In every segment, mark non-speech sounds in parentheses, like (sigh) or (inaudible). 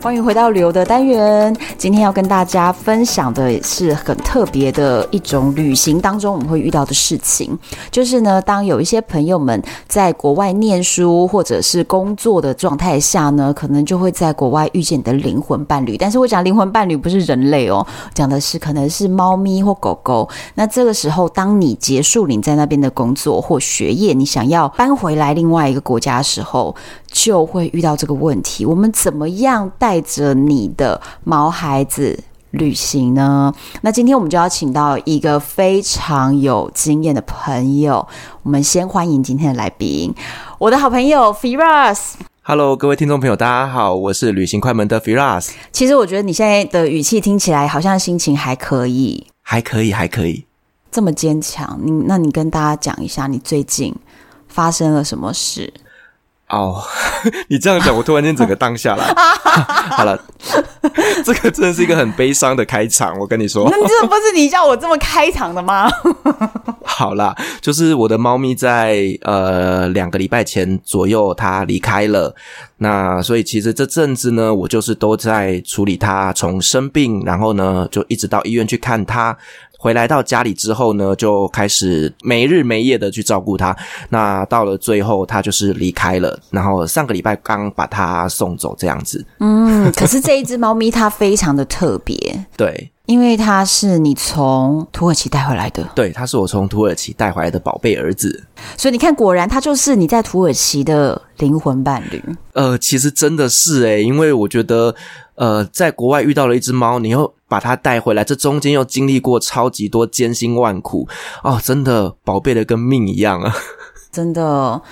欢迎回到旅游的单元。今天要跟大家分享的是很特别的一种旅行当中我们会遇到的事情，就是呢，当有一些朋友们在国外念书或者是工作的状态下呢，可能就会在国外遇见你的灵魂伴侣。但是我讲灵魂伴侣不是人类哦，讲的是可能是猫咪或狗狗。那这个时候，当你结束你在那边的工作或学业，你想要搬回来另外一个国家的时候，就会遇到这个问题。我们怎么样带着你的毛孩子旅行呢？那今天我们就要请到一个非常有经验的朋友。我们先欢迎今天的来宾，我的好朋友 Firas。Hello，各位听众朋友，大家好，我是旅行快门的 Firas。其实我觉得你现在的语气听起来好像心情还可以，还可以，还可以，这么坚强。你那你跟大家讲一下，你最近发生了什么事？哦，oh, (laughs) 你这样讲，我突然间整个当下来。(laughs) 好了，这个真的是一个很悲伤的开场。我跟你说，那这不是你叫我这么开场的吗？(laughs) 好啦，就是我的猫咪在呃两个礼拜前左右，它离开了。那所以其实这阵子呢，我就是都在处理它，从生病，然后呢就一直到医院去看它。回来到家里之后呢，就开始没日没夜的去照顾它。那到了最后，它就是离开了。然后上个礼拜刚把它送走，这样子。嗯，可是这一只猫咪它非常的特别，(laughs) 对，因为他是你从土耳其带回来的。对，他是我从土耳其带回来的宝贝儿子。所以你看，果然他就是你在土耳其的灵魂伴侣。呃，其实真的是诶，因为我觉得。呃，在国外遇到了一只猫，你又把它带回来，这中间又经历过超级多艰辛万苦哦，真的宝贝的跟命一样啊，真的。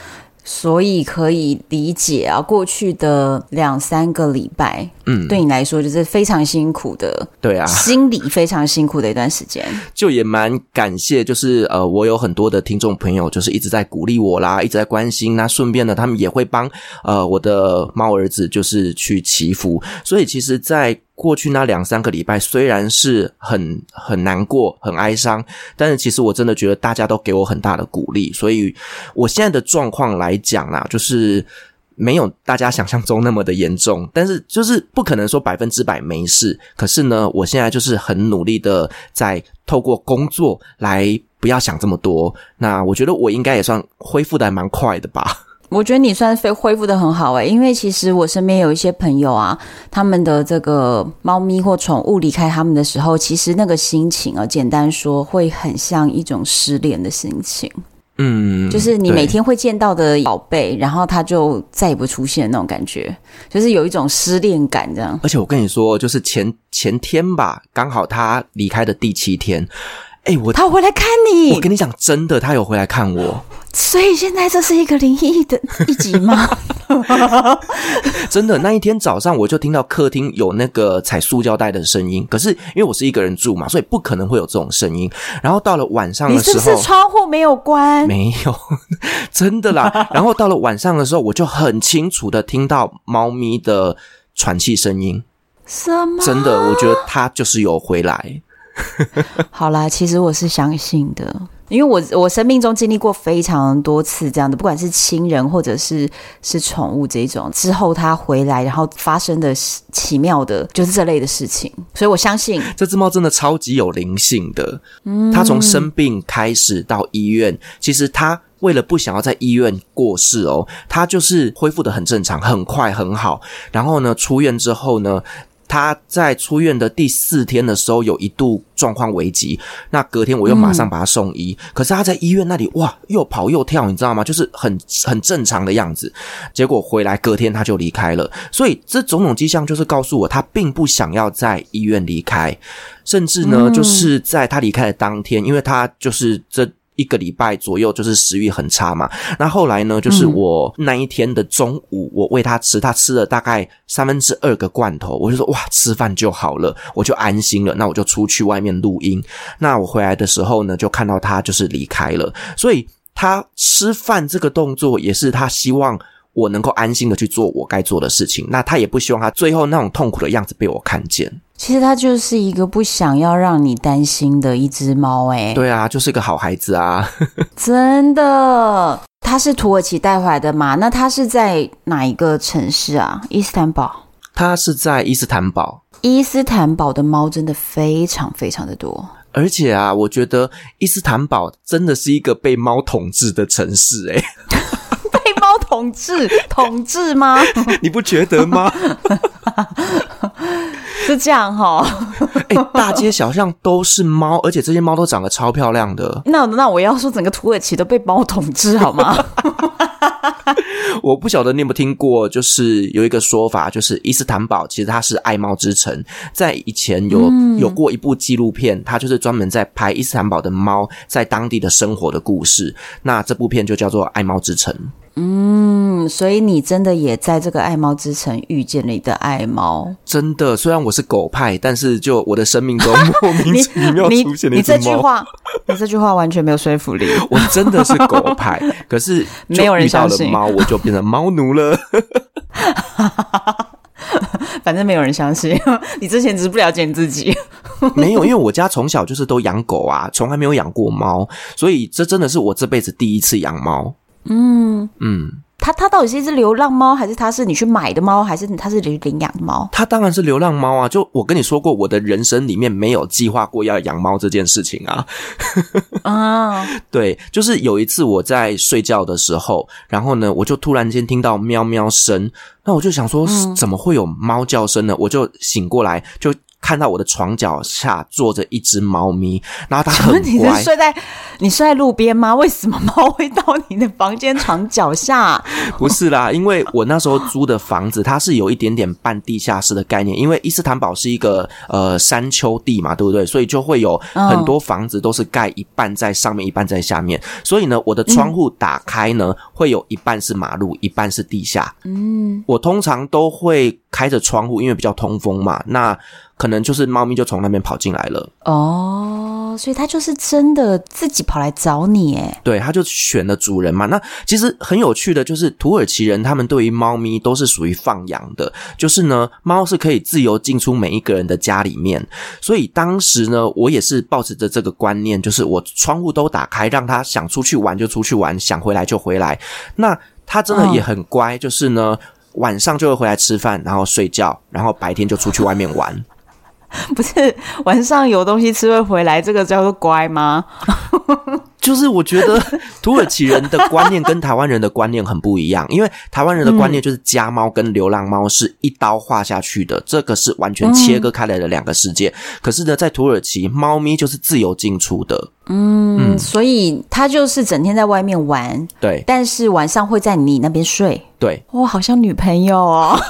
所以可以理解啊，过去的两三个礼拜，嗯，对你来说就是非常辛苦的，对啊，心理非常辛苦的一段时间。就也蛮感谢，就是呃，我有很多的听众朋友，就是一直在鼓励我啦，一直在关心。那顺便呢，他们也会帮呃我的猫儿子，就是去祈福。所以其实，在过去那两三个礼拜，虽然是很很难过、很哀伤，但是其实我真的觉得大家都给我很大的鼓励，所以我现在的状况来讲啦，就是没有大家想象中那么的严重，但是就是不可能说百分之百没事。可是呢，我现在就是很努力的在透过工作来不要想这么多。那我觉得我应该也算恢复的还蛮快的吧。我觉得你算是恢复的很好诶，因为其实我身边有一些朋友啊，他们的这个猫咪或宠物离开他们的时候，其实那个心情啊，简单说会很像一种失恋的心情。嗯，就是你每天会见到的宝贝，然后它就再也不出现那种感觉，就是有一种失恋感这样。而且我跟你说，就是前前天吧，刚好他离开的第七天。哎、欸，我他回来看你，我跟你讲，真的，他有回来看我。所以现在这是一个灵异的一集吗？(laughs) 真的，那一天早上我就听到客厅有那个踩塑胶袋的声音，可是因为我是一个人住嘛，所以不可能会有这种声音。然后到了晚上的时候，你是不是窗户没有关？没有，真的啦。然后到了晚上的时候，我就很清楚的听到猫咪的喘气声音。什么？真的，我觉得它就是有回来。(laughs) 好啦，其实我是相信的，因为我我生命中经历过非常多次这样的，不管是亲人或者是是宠物这种之后它回来，然后发生的奇妙的，就是这类的事情，所以我相信这只猫真的超级有灵性的。嗯，它从生病开始到医院，其实它为了不想要在医院过世哦，它就是恢复的很正常，很快很好。然后呢，出院之后呢，他在出院的第四天的时候，有一度状况危急。那隔天我又马上把他送医，嗯、可是他在医院那里哇，又跑又跳，你知道吗？就是很很正常的样子。结果回来隔天他就离开了。所以这种种迹象就是告诉我，他并不想要在医院离开，甚至呢，就是在他离开的当天，因为他就是这。一个礼拜左右，就是食欲很差嘛。那后来呢，就是我那一天的中午，我喂他吃，他吃了大概三分之二个罐头，我就说哇，吃饭就好了，我就安心了。那我就出去外面录音。那我回来的时候呢，就看到他就是离开了。所以他吃饭这个动作，也是他希望我能够安心的去做我该做的事情。那他也不希望他最后那种痛苦的样子被我看见。其实他就是一个不想要让你担心的一只猫，哎，对啊，就是一个好孩子啊，(laughs) (laughs) 真的。它是土耳其带回来的吗？那它是在哪一个城市啊？伊斯坦堡。它是在伊斯坦堡。伊斯坦堡的猫真的非常非常的多，而且啊，我觉得伊斯坦堡真的是一个被猫统治的城市，哎，统治统治吗？(laughs) 你不觉得吗？(laughs) 是这样哈，(laughs) 哎、欸，大街小巷都是猫，而且这些猫都长得超漂亮的。那那我要说，整个土耳其都被猫统治好吗？我不晓得你有没有听过，就是有一个说法，就是伊斯坦堡其实它是爱猫之城。在以前有有过一部纪录片，它就是专门在拍伊斯坦堡的猫在当地的生活的故事。那这部片就叫做《爱猫之城》。嗯，所以你真的也在这个爱猫之城遇见了你的爱猫？真的，虽然我是狗派，但是就我的生命中 (laughs) 莫名其妙出现了一只猫。你这句话，你这句话完全没有说服力。我真的是狗派，可是 (laughs) 没有人相信猫，我就变成猫奴了。(laughs) 反正没有人相信，你之前只是不了解你自己。没有，因为我家从小就是都养狗啊，从来没有养过猫，所以这真的是我这辈子第一次养猫。嗯嗯，它它到底是一只流浪猫，还是它是你去买的猫，还是它是领领养的猫？它当然是流浪猫啊！就我跟你说过，我的人生里面没有计划过要养猫这件事情啊。(laughs) 啊，对，就是有一次我在睡觉的时候，然后呢，我就突然间听到喵喵声，那我就想说，怎么会有猫叫声呢？我就醒过来，就。看到我的床脚下坐着一只猫咪，然后它很乖。你是睡在你睡在路边吗？为什么猫会到你的房间床脚下？(laughs) 不是啦，因为我那时候租的房子它是有一点点半地下室的概念，因为伊斯坦堡是一个呃山丘地嘛，对不对？所以就会有很多房子都是盖一半在上面，一半在下面。所以呢，我的窗户打开呢，会有一半是马路，一半是地下。嗯，我通常都会开着窗户，因为比较通风嘛。那可能就是猫咪就从那边跑进来了哦，所以它就是真的自己跑来找你诶。对，它就选了主人嘛。那其实很有趣的就是土耳其人他们对于猫咪都是属于放养的，就是呢，猫是可以自由进出每一个人的家里面。所以当时呢，我也是抱持着这个观念，就是我窗户都打开，让它想出去玩就出去玩，想回来就回来。那它真的也很乖，就是呢，晚上就会回来吃饭，然后睡觉，然后白天就出去外面玩。不是晚上有东西吃会回来，这个叫做乖吗？(laughs) 就是我觉得土耳其人的观念跟台湾人的观念很不一样，因为台湾人的观念就是家猫跟流浪猫是一刀划下去的，这个是完全切割开来的两个世界。可是呢，在土耳其，猫咪就是自由进出的，嗯，嗯，所以它就是整天在外面玩，对，但是晚上会在你那边睡，对，哇，好像女朋友哦。(laughs)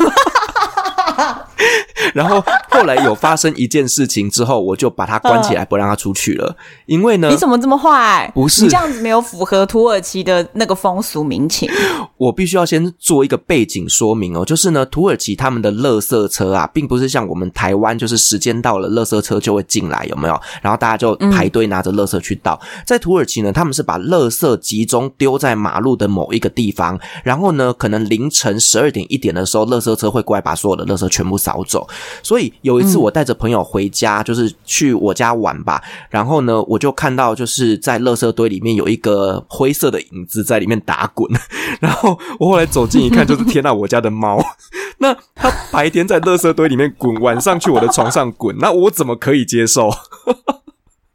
然后后来有发生一件事情之后，我就把它关起来，不让它出去了。因为呢，你怎么这么坏？不是，你这样子没有符合土耳其的那个风俗民情。(laughs) 我必须要先做一个背景说明哦，就是呢，土耳其他们的垃圾车啊，并不是像我们台湾，就是时间到了，垃圾车就会进来，有没有？然后大家就排队拿着垃圾去倒。嗯。在土耳其呢，他们是把垃圾集中丢在马路的某一个地方，然后呢，可能凌晨十二点一点的时候，垃圾车会过来把所有的垃圾全部扫走。所以有一次我带着朋友回家，就是去我家玩吧，然后呢，我就看到就是在垃圾堆里面有一个灰色的影子在里面打滚，(laughs) 然后我后来走近一看，就是天呐，我家的猫。(laughs) 那它白天在垃圾堆里面滚，晚上去我的床上滚，那我怎么可以接受？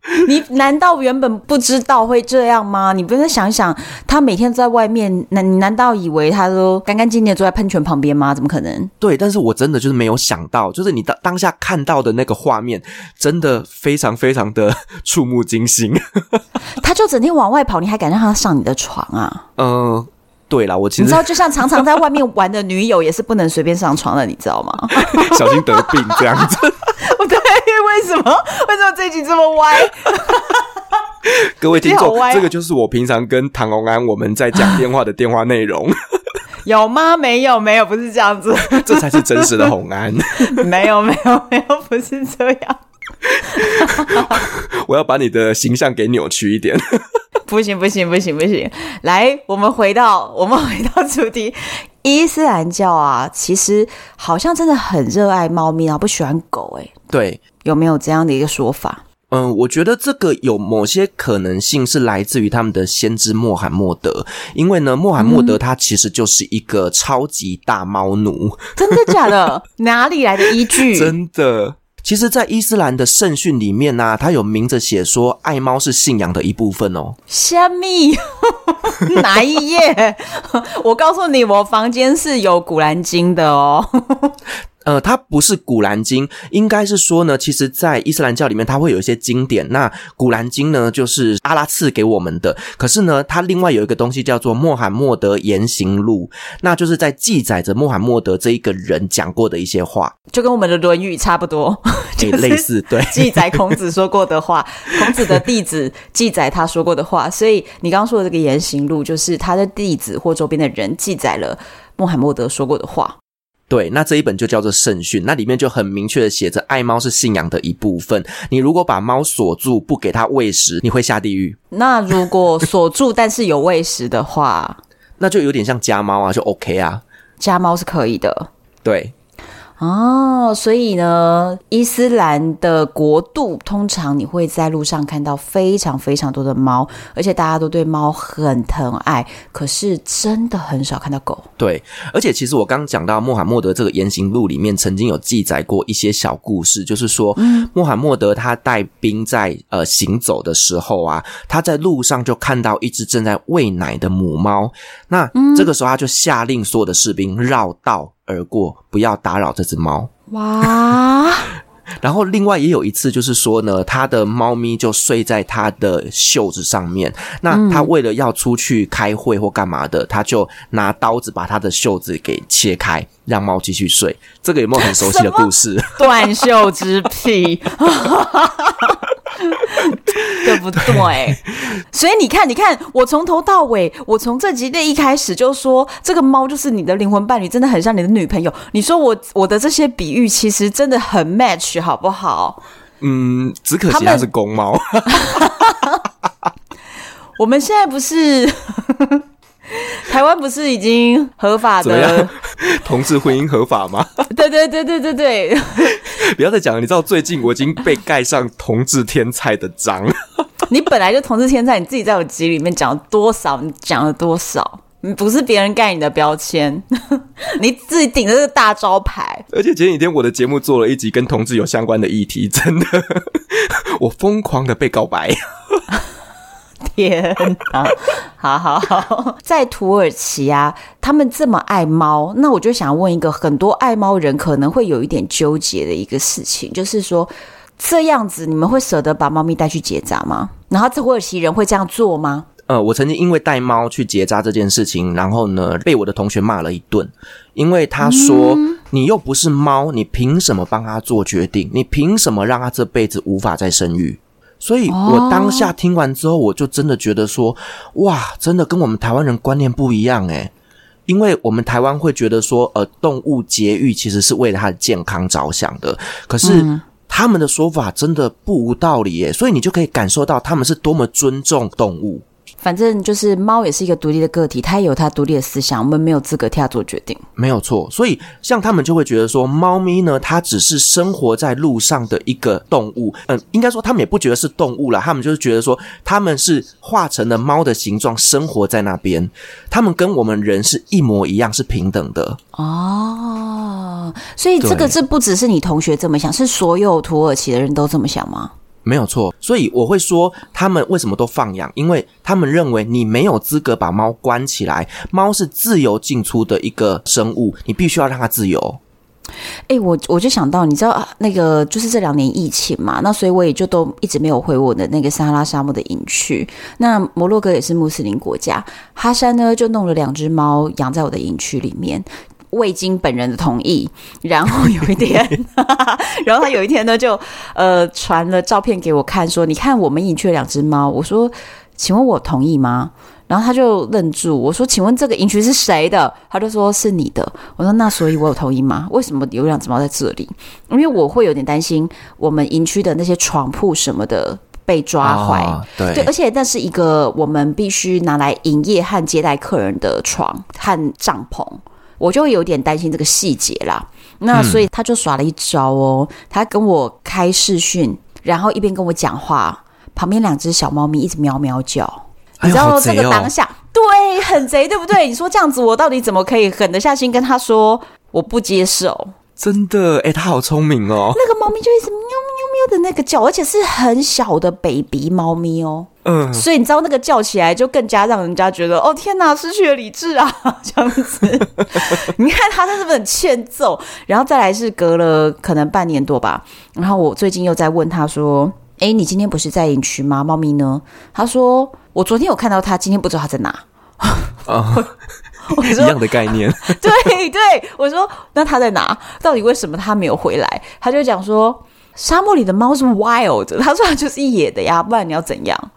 (laughs) 你难道原本不知道会这样吗？你不是想想，他每天在外面，那你难道以为他都干干净净坐在喷泉旁边吗？怎么可能？对，但是我真的就是没有想到，就是你当当下看到的那个画面，真的非常非常的触目惊心。(laughs) 他就整天往外跑，你还敢让他上你的床啊？嗯、呃。对啦，我其实你知道，就像常常在外面玩的女友，也是不能随便上床的，你知道吗？(laughs) 小心得病这样子。(laughs) 对，为什么？为什么这集这么歪？(laughs) 各位听众，这个就是我平常跟唐红安我们在讲电话的电话内容。有吗？没有，没有，不是这样子。这才是真实的红安。没有，没有，没有，不是这样。(laughs) 我要把你的形象给扭曲一点。(laughs) 不行，不行，不行，不行。来，我们回到我们回到主题。(laughs) 伊斯兰教啊，其实好像真的很热爱猫咪啊，不喜欢狗。哎，对，有没有这样的一个说法？嗯，我觉得这个有某些可能性是来自于他们的先知穆罕默德，因为呢，穆罕默德他其实就是一个超级大猫奴。嗯、真的假的？哪里来的依据？真的。其实，在伊斯兰的圣训里面呢、他有明着写说，爱猫是信仰的一部分哦。虾米？(laughs) 哪一页？我告诉你，我房间是有古兰经的哦。呃，它不是古兰经，应该是说呢，其实，在伊斯兰教里面，它会有一些经典。那古兰经呢，就是阿拉赐给我们的。可是呢，它另外有一个东西叫做《穆罕默德言行录》，那就是在记载着穆罕默德这一个人讲过的一些话，就跟我们的《论语》差不多，也类似。对，(laughs) 记载孔子说过的话，孔子的弟子记载他说过的话。所以你刚刚说的这个言行录，就是他的弟子或周边的人记载了穆罕默德说过的话。对，那这一本就叫做圣训，那里面就很明确的写着，爱猫是信仰的一部分。你如果把猫锁住，不给它喂食，你会下地狱。那如果锁住，但是有喂食的话，那就有点像家猫啊，就 OK 啊。家猫是可以的。对。哦，所以呢，伊斯兰的国度通常你会在路上看到非常非常多的猫，而且大家都对猫很疼爱。可是真的很少看到狗。对，而且其实我刚刚讲到穆罕默德这个言行录里面曾经有记载过一些小故事，就是说，嗯，穆罕默德他带兵在呃行走的时候啊，他在路上就看到一只正在喂奶的母猫，那这个时候他就下令所有的士兵绕道而过，不要打扰这只猫。哇！(laughs) 然后另外也有一次，就是说呢，他的猫咪就睡在他的袖子上面。那他为了要出去开会或干嘛的，他就拿刀子把他的袖子给切开，让猫继续睡。这个有没有很熟悉的故事？(laughs) 断袖之癖。(laughs) (laughs) 对不对？对，所以你看，你看，我从头到尾，我从这集的一开始就说，这个猫就是你的灵魂伴侣，真的很像你的女朋友。你说我我的这些比喻，其实真的很 match，好不好？嗯，只可惜它是公猫。(laughs) 我们现在不是 (laughs) 台湾不是已经合法的 (laughs) 同志婚姻合法吗？对对对对对对。(laughs) 不要再讲了，你知道最近我已经被盖上同志天菜的章。你本来就同志天菜，你自己在我集里面讲了多少？你讲了多少？你不是别人盖你的标签，你自己顶着这个大招牌。而且前几天我的节目做了一集跟同志有相关的议题，真的，我疯狂的被告白。天哪！好好好，(laughs) 在土耳其啊，他们这么爱猫，那我就想问一个很多爱猫人可能会有一点纠结的一个事情，就是说这样子你们会舍得把猫咪带去结扎吗？然后土耳其人会这样做吗？呃，我曾经因为带猫去结扎这件事情，然后呢被我的同学骂了一顿，因为他说、嗯、你又不是猫，你凭什么帮他做决定？你凭什么让他这辈子无法再生育？所以我当下听完之后，我就真的觉得说，哇，真的跟我们台湾人观念不一样诶。因为我们台湾会觉得说，呃，动物节育其实是为了它的健康着想的，可是他们的说法真的不无道理耶。所以你就可以感受到他们是多么尊重动物。反正就是猫也是一个独立的个体，它也有它独立的思想，我们没有资格替它做决定。没有错，所以像他们就会觉得说，猫咪呢，它只是生活在路上的一个动物。嗯，应该说他们也不觉得是动物啦，他们就是觉得说，他们是化成了猫的形状，生活在那边。他们跟我们人是一模一样，是平等的。哦，所以这个这不只是你同学这么想，是所有土耳其的人都这么想吗？没有错，所以我会说他们为什么都放养，因为他们认为你没有资格把猫关起来，猫是自由进出的一个生物，你必须要让它自由。哎，我我就想到，你知道那个就是这两年疫情嘛，那所以我也就都一直没有回我的那个撒哈拉沙漠的营区。那摩洛哥也是穆斯林国家，哈山呢就弄了两只猫养在我的营区里面。未经本人的同意，(laughs) 然后有一天，(laughs) 然后他有一天呢，就呃传了照片给我看，说：“你看，我们营区的两只猫。”我说：“请问我同意吗？”然后他就愣住，我说：“请问这个营区是谁的？”他就说是你的。我说：“那所以我有同意吗？为什么有两只猫在这里？因为我会有点担心我们营区的那些床铺什么的被抓坏。哦、对，对，而且那是一个我们必须拿来营业和接待客人的床和帐篷，我就会有点担心这个细节啦。那所以他就耍了一招哦，他跟我开视讯，然后一边跟我讲话，旁边两只小猫咪一直喵喵叫。”你知道这个当下，哎哦、对，很贼，对不对？你说这样子，我到底怎么可以狠得下心跟他说我不接受？真的，哎，他好聪明哦。那个猫咪就一直喵喵喵的那个叫，而且是很小的 baby 猫咪哦。嗯，所以你知道那个叫起来就更加让人家觉得，哦天哪，失去了理智啊，(laughs) 这样子。你看他是不是很欠揍？然后再来是隔了可能半年多吧，然后我最近又在问他说，哎，你今天不是在营区吗？猫咪呢？他说。我昨天有看到他，今天不知道他在哪。(laughs) 啊，(laughs) 我说一样的概念。(laughs) 对对，我说那他在哪？到底为什么他没有回来？他就讲说，沙漠里的猫是 wild，他说他就是野的呀，不然你要怎样？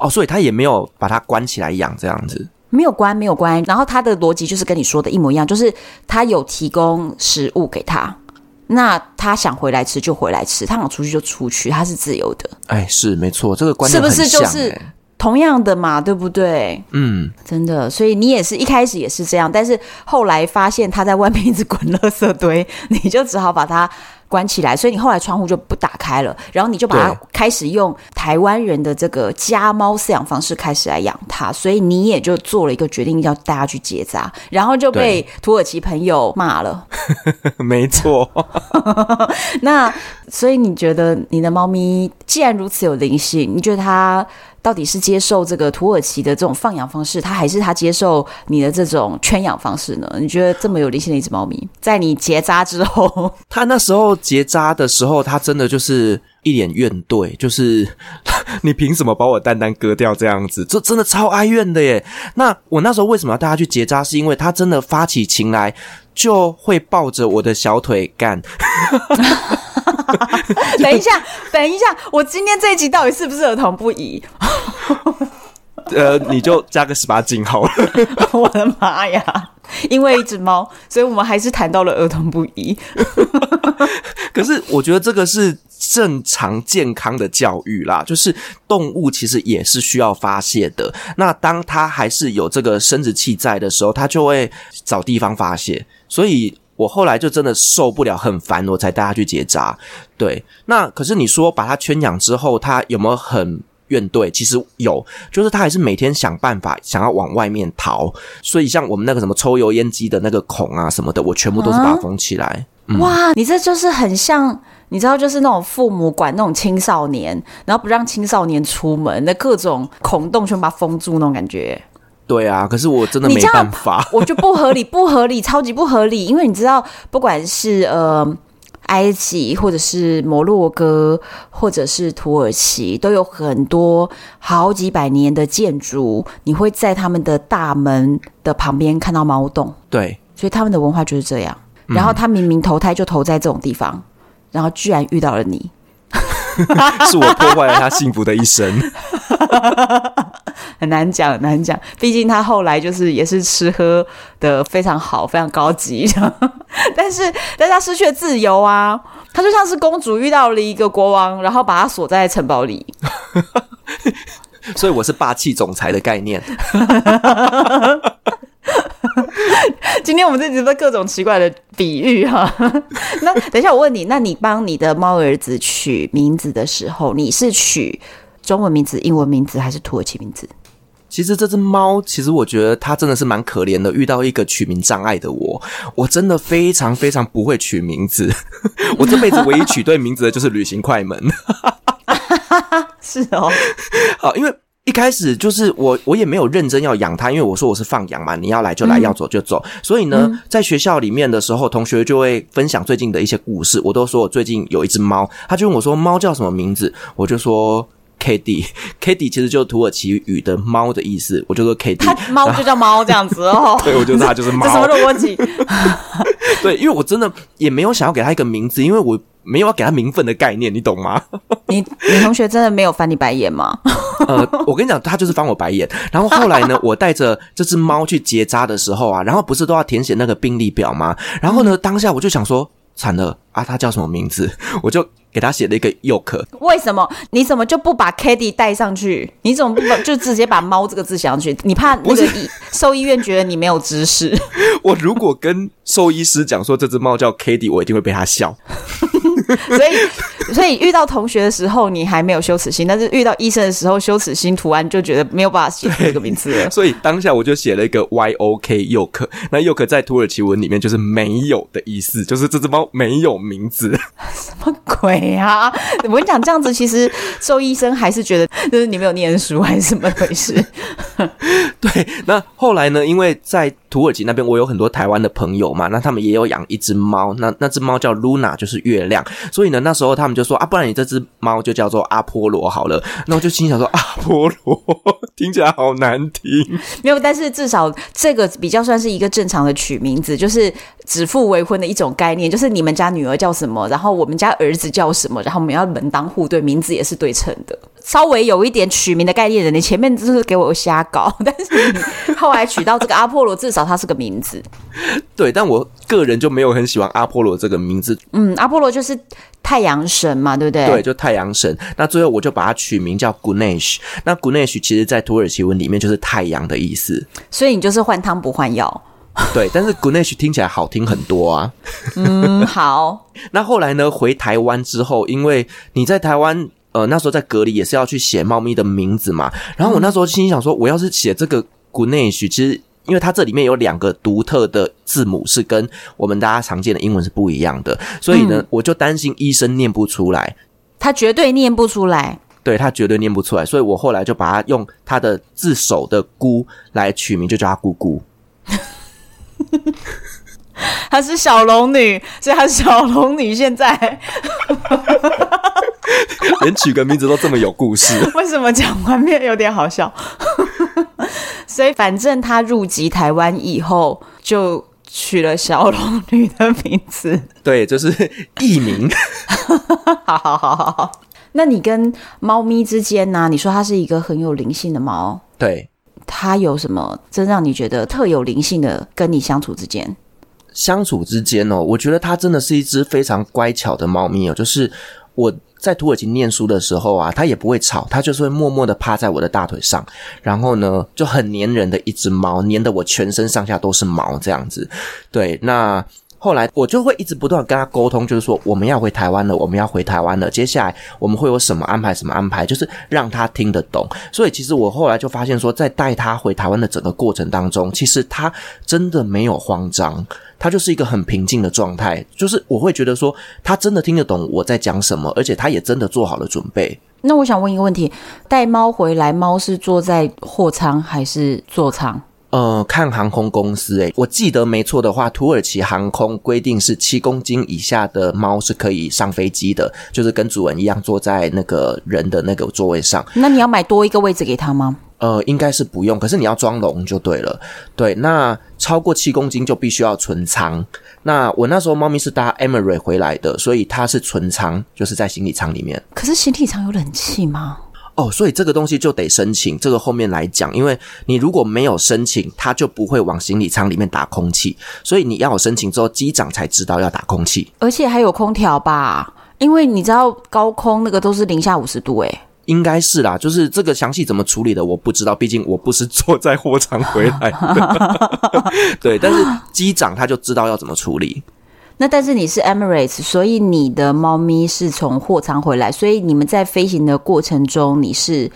哦，(laughs) 所以他也没有把它关起来养这样子。没有关，没有关。然后他的逻辑就是跟你说的一模一样，就是他有提供食物给他。那他想回来吃就回来吃，他想出去就出去，他是自由的。哎，是没错，这个观念是不是就是？同样的嘛，对不对？嗯，真的，所以你也是一开始也是这样，但是后来发现他在外面一直滚垃圾堆，(laughs) 你就只好把它关起来。所以你后来窗户就不打开了，然后你就把它开始用台湾人的这个家猫饲养方式开始来养它。所以你也就做了一个决定，要带它去结扎，然后就被土耳其朋友骂了。(laughs) 没错。(laughs) 那所以你觉得你的猫咪既然如此有灵性，你觉得它？到底是接受这个土耳其的这种放养方式，他还是他接受你的这种圈养方式呢？你觉得这么有灵性的一只猫咪，在你结扎之后，(laughs) 他那时候结扎的时候，他真的就是一脸怨怼，就是 (laughs) 你凭什么把我蛋蛋割掉这样子？这真的超哀怨的耶。那我那时候为什么要带他去结扎？是因为他真的发起情来就会抱着我的小腿干。(laughs) 等一下，等一下，我今天这一集到底是不是儿童不宜？(laughs) 呃，你就加个十八禁好了。(laughs) 我的妈呀！因为一只猫，所以我们还是谈到了儿童不宜。可是我觉得这个是正常健康的教育啦，就是动物其实也是需要发泄的。那当它还是有这个生殖器在的时候，它就会找地方发泄。所以。我后来就真的受不了，很烦，我才带它去结扎。对，那可是你说把它圈养之后，它有没有很怨怼？其实有，就是他还是每天想办法想要往外面逃。所以像我们那个什么抽油烟机的那个孔啊什么的，我全部都是把它封起来。哇，你这就是很像，你知道，就是那种父母管那种青少年，然后不让青少年出门，那各种孔洞全部把它封住那种感觉。对啊，可是我真的没办法，我就不合理，不合理，超级不合理。因为你知道，不管是呃埃及，或者是摩洛哥，或者是土耳其，都有很多好几百年的建筑，你会在他们的大门的旁边看到猫洞。对，所以他们的文化就是这样。然后他明明投胎就投在这种地方，然后居然遇到了你，(laughs) 是我破坏了他幸福的一生。(laughs) 很难讲，很难讲。毕竟他后来就是也是吃喝的非常好，非常高级。(laughs) 但是，但是他失去了自由啊！他就像是公主遇到了一个国王，然后把他锁在城堡里。所以我是霸气总裁的概念。今天我们这集的各种奇怪的比喻哈。(laughs) 那等一下我问你，那你帮你的猫儿子取名字的时候，你是取？中文名字、英文名字还是土耳其名字？其实这只猫，其实我觉得它真的是蛮可怜的。遇到一个取名障碍的我，我真的非常非常不会取名字。(laughs) 我这辈子唯一取对名字的就是旅行快门。(laughs) 是哦，好，因为一开始就是我，我也没有认真要养它，因为我说我是放养嘛，你要来就来，要走就走。所以呢，在学校里面的时候，同学就会分享最近的一些故事。我都说我最近有一只猫，他就问我说猫叫什么名字，我就说。K D，K (laughs) D 其实就是土耳其语的猫的意思，我就说 K D，(laughs) 它猫就叫猫这样子哦。(laughs) 对，我觉得它就是猫。这什么逻辑？对，因为我真的也没有想要给它一个名字，因为我没有要给它名分的概念，你懂吗？你你同学真的没有翻你白眼吗？呃，我跟你讲，他就是翻我白眼。然后后来呢，我带着这只猫去结扎的时候啊，然后不是都要填写那个病历表吗？然后呢，当下我就想说，惨了啊，他叫什么名字？(laughs) 我就。给他写了一个 Yoke，为什么？你怎么就不把 Kitty 带上去？你怎么不把就直接把猫这个字写上去？(laughs) 你怕那个医兽医院觉得你没有知识？(laughs) 我如果跟兽医师讲说这只猫叫 Kitty，我一定会被他笑。(laughs) 所以，所以遇到同学的时候，你还没有羞耻心；但是遇到医生的时候，羞耻心突然就觉得没有办法写这个名字了。(laughs) 所以当下我就写了一个 Y O K Yoke。那 Yoke 在土耳其文里面就是没有的意思，就是这只猫没有名字。(laughs) 什么鬼啊！我跟你讲，这样子其实兽医生还是觉得就是你没有念书还是什么回事？对。那后来呢？因为在土耳其那边，我有很多台湾的朋友嘛，那他们也有养一只猫，那那只猫叫 Luna，就是月亮。所以呢，那时候他们就说啊，不然你这只猫就叫做阿波罗好了。那我就心想说，阿波罗听起来好难听。没有，但是至少这个比较算是一个正常的取名字，就是指腹为婚的一种概念，就是你们家女儿叫什么，然后我们家儿子叫什么，然后我们要门当户对，名字也是对称的。稍微有一点取名的概念的，你前面就是给我瞎搞，(laughs) 但是你后来取到这个阿波罗，至少它是个名字。对，但我个人就没有很喜欢阿波罗这个名字。嗯，阿波罗就是太阳神嘛，对不对？对，就太阳神。那最后我就把它取名叫 Gunesh。那 Gunesh 其实在土耳其文里面就是太阳的意思。所以你就是换汤不换药。对，但是 Gunesh 听起来好听很多啊。嗯，好。(laughs) 那后来呢？回台湾之后，因为你在台湾。呃，那时候在隔离也是要去写猫咪的名字嘛。然后我那时候心想说，我要是写这个 Gunesh，其实因为它这里面有两个独特的字母是跟我们大家常见的英文是不一样的，所以呢，嗯、我就担心医生念不出来。他绝对念不出来，对，他绝对念不出来，所以我后来就把它用他的字首的“姑”来取名，就叫他姑姑。(laughs) 她是小龙女，所以她是小龙女。现在。(laughs) (laughs) 连取个名字都这么有故事，(laughs) 为什么讲完面有点好笑？(laughs) 所以反正他入籍台湾以后，就取了小龙女的名字。对，就是艺名。好好好好好。那你跟猫咪之间呢、啊？你说它是一个很有灵性的猫，对，它有什么真让你觉得特有灵性的？跟你相处之间，相处之间哦，我觉得它真的是一只非常乖巧的猫咪哦，就是我。在土耳其念书的时候啊，它也不会吵，它就是会默默的趴在我的大腿上，然后呢，就很黏人的一只猫，黏得我全身上下都是毛这样子。对，那后来我就会一直不断跟他沟通，就是说我们要回台湾了，我们要回台湾了，接下来我们会有什么安排，什么安排，就是让他听得懂。所以其实我后来就发现说，在带他回台湾的整个过程当中，其实他真的没有慌张。他就是一个很平静的状态，就是我会觉得说，他真的听得懂我在讲什么，而且他也真的做好了准备。那我想问一个问题：带猫回来，猫是坐在货舱还是座舱？呃，看航空公司，诶，我记得没错的话，土耳其航空规定是七公斤以下的猫是可以上飞机的，就是跟主人一样坐在那个人的那个座位上。那你要买多一个位置给他吗？呃，应该是不用，可是你要装笼就对了。对，那超过七公斤就必须要存仓。那我那时候猫咪是搭 Emirates 回来的，所以它是存仓，就是在行李舱里面。可是行李舱有冷气吗？哦，所以这个东西就得申请。这个后面来讲，因为你如果没有申请，它就不会往行李舱里面打空气。所以你要有申请之后，机长才知道要打空气。而且还有空调吧？因为你知道高空那个都是零下五十度，诶。应该是啦，就是这个详细怎么处理的，我不知道，毕竟我不是坐在货舱回来的。(laughs) 对，但是机长他就知道要怎么处理。那但是你是 Emirates，所以你的猫咪是从货舱回来，所以你们在飞行的过程中你是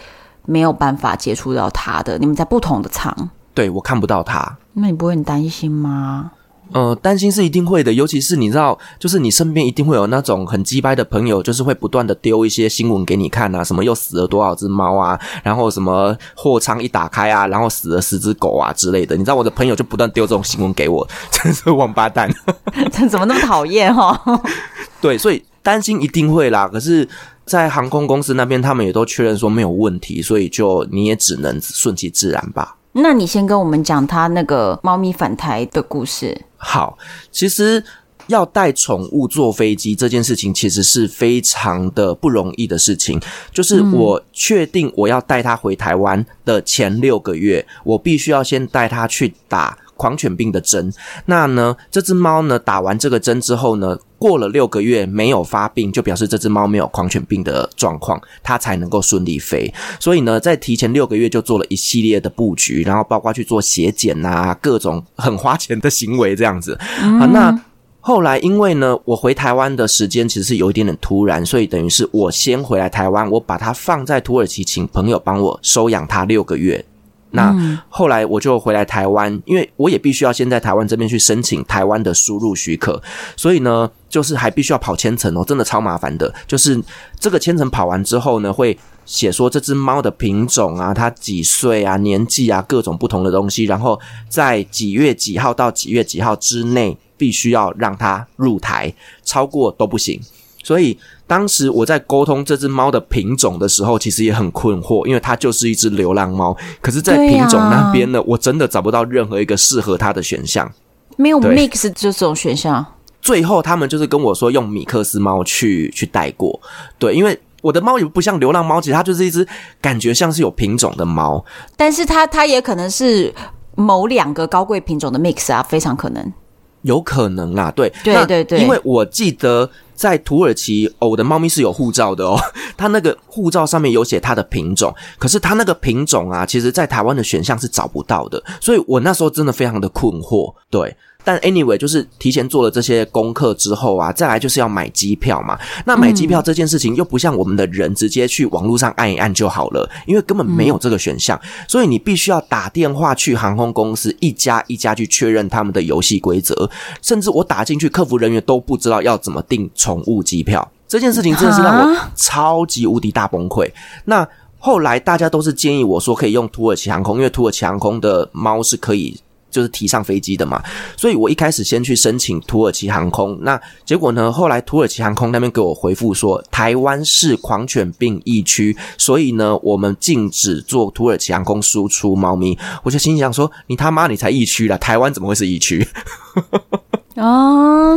没有办法接触到它的，你们在不同的舱。对，我看不到它。那你不会很担心吗？呃，担心是一定会的，尤其是你知道，就是你身边一定会有那种很鸡掰的朋友，就是会不断的丢一些新闻给你看啊，什么又死了多少只猫啊，然后什么货仓一打开啊，然后死了十只狗啊之类的。你知道我的朋友就不断丢这种新闻给我，真是王八蛋，(laughs) 这怎么那么讨厌哈？(laughs) 对，所以担心一定会啦，可是在航空公司那边，他们也都确认说没有问题，所以就你也只能顺其自然吧。那你先跟我们讲他那个猫咪返台的故事。好，其实要带宠物坐飞机这件事情，其实是非常的不容易的事情。就是我确定我要带它回台湾的前六个月，我必须要先带它去打狂犬病的针。那呢，这只猫呢，打完这个针之后呢，过了六个月没有发病，就表示这只猫没有狂犬病的状况，它才能够顺利飞。所以呢，在提前六个月就做了一系列的布局，然后包括去做血检啊，各种很花钱的行为这样子。嗯、啊，那后来因为呢，我回台湾的时间其实是有一点点突然，所以等于是我先回来台湾，我把它放在土耳其，请朋友帮我收养它六个月。那后来我就回来台湾，因为我也必须要先在台湾这边去申请台湾的输入许可，所以呢，就是还必须要跑千层哦，真的超麻烦的。就是这个千层跑完之后呢，会写说这只猫的品种啊，它几岁啊，年纪啊，各种不同的东西，然后在几月几号到几月几号之内，必须要让它入台，超过都不行。所以当时我在沟通这只猫的品种的时候，其实也很困惑，因为它就是一只流浪猫。可是，在品种那边呢，我真的找不到任何一个适合它的选项，没有 mix 这种选项。最后，他们就是跟我说用米克斯猫去去带过。对，因为我的猫也不像流浪猫，其实它就是一只感觉像是有品种的猫。但是它它也可能是某两个高贵品种的 mix 啊，非常可能。有可能啦，对，对对对，因为我记得在土耳其，哦，我的猫咪是有护照的哦，(laughs) 它那个护照上面有写它的品种，可是它那个品种啊，其实在台湾的选项是找不到的，所以我那时候真的非常的困惑，对。但 anyway，就是提前做了这些功课之后啊，再来就是要买机票嘛。那买机票这件事情又不像我们的人直接去网络上按一按就好了，因为根本没有这个选项，所以你必须要打电话去航空公司一家一家去确认他们的游戏规则。甚至我打进去，客服人员都不知道要怎么订宠物机票。这件事情真的是让我超级无敌大崩溃。那后来大家都是建议我说可以用土耳其航空，因为土耳其航空的猫是可以。就是提上飞机的嘛，所以我一开始先去申请土耳其航空，那结果呢，后来土耳其航空那边给我回复说，台湾是狂犬病疫区，所以呢，我们禁止做土耳其航空输出猫咪。我就心想说，你他妈你才疫区了，台湾怎么会是疫区？啊，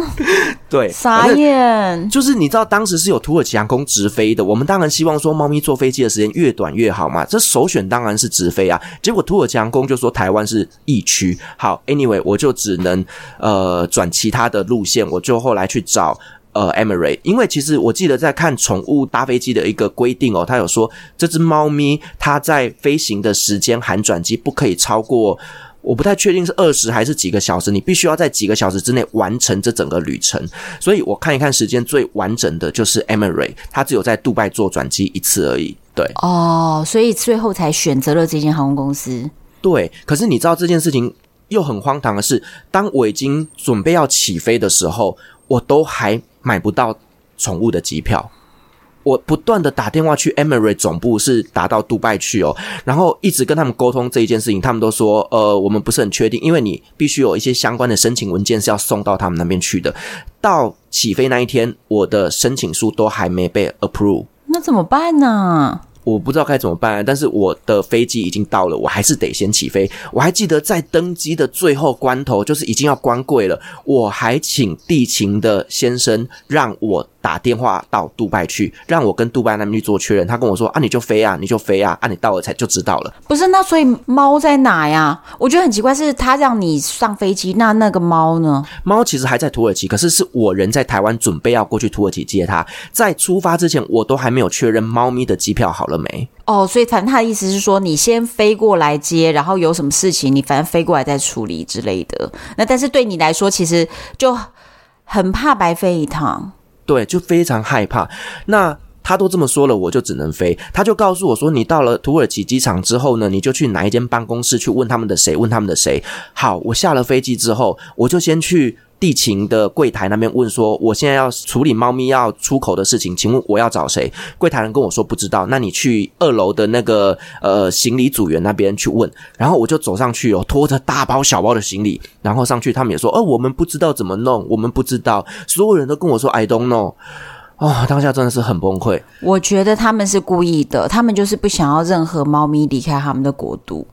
对，傻眼。就是你知道，当时是有土耳其航空直飞的，我们当然希望说，猫咪坐飞机的时间越短越好嘛。这首选当然是直飞啊。结果土耳其航空就说台湾是疫区。好，anyway，我就只能呃转其他的路线。我就后来去找呃 Emirates，因为其实我记得在看宠物搭飞机的一个规定哦，他有说这只猫咪它在飞行的时间含转机不可以超过。我不太确定是二十还是几个小时，你必须要在几个小时之内完成这整个旅程。所以我看一看时间最完整的就是 Emirates，它只有在杜拜做转机一次而已。对，哦，所以最后才选择了这间航空公司。对，可是你知道这件事情又很荒唐的是，当我已经准备要起飞的时候，我都还买不到宠物的机票。我不断的打电话去 Emery 总部，是打到杜拜去哦，然后一直跟他们沟通这一件事情，他们都说，呃，我们不是很确定，因为你必须有一些相关的申请文件是要送到他们那边去的。到起飞那一天，我的申请书都还没被 approve，那怎么办呢？我不知道该怎么办，但是我的飞机已经到了，我还是得先起飞。我还记得在登机的最后关头，就是已经要关柜了，我还请地勤的先生让我。打电话到杜拜去，让我跟杜拜那边去做确认。他跟我说：“啊，你就飞啊，你就飞啊，啊，你到了才就知道了。”不是，那所以猫在哪呀？我觉得很奇怪，是他让你上飞机，那那个猫呢？猫其实还在土耳其，可是是我人在台湾，准备要过去土耳其接它。在出发之前，我都还没有确认猫咪的机票好了没？哦，所以反正他的意思是说，你先飞过来接，然后有什么事情，你反正飞过来再处理之类的。那但是对你来说，其实就很怕白飞一趟。对，就非常害怕。那他都这么说了，我就只能飞。他就告诉我说：“你到了土耳其机场之后呢，你就去哪一间办公室去问他们的谁，问他们的谁。”好，我下了飞机之后，我就先去。地勤的柜台那边问说：“我现在要处理猫咪要出口的事情，请问我要找谁？”柜台人跟我说：“不知道。”那你去二楼的那个呃行李组员那边去问。然后我就走上去哦，拖着大包小包的行李，然后上去，他们也说：“哦，我们不知道怎么弄，我们不知道。”所有人都跟我说：“I don't know。”哦，当下真的是很崩溃。我觉得他们是故意的，他们就是不想要任何猫咪离开他们的国度。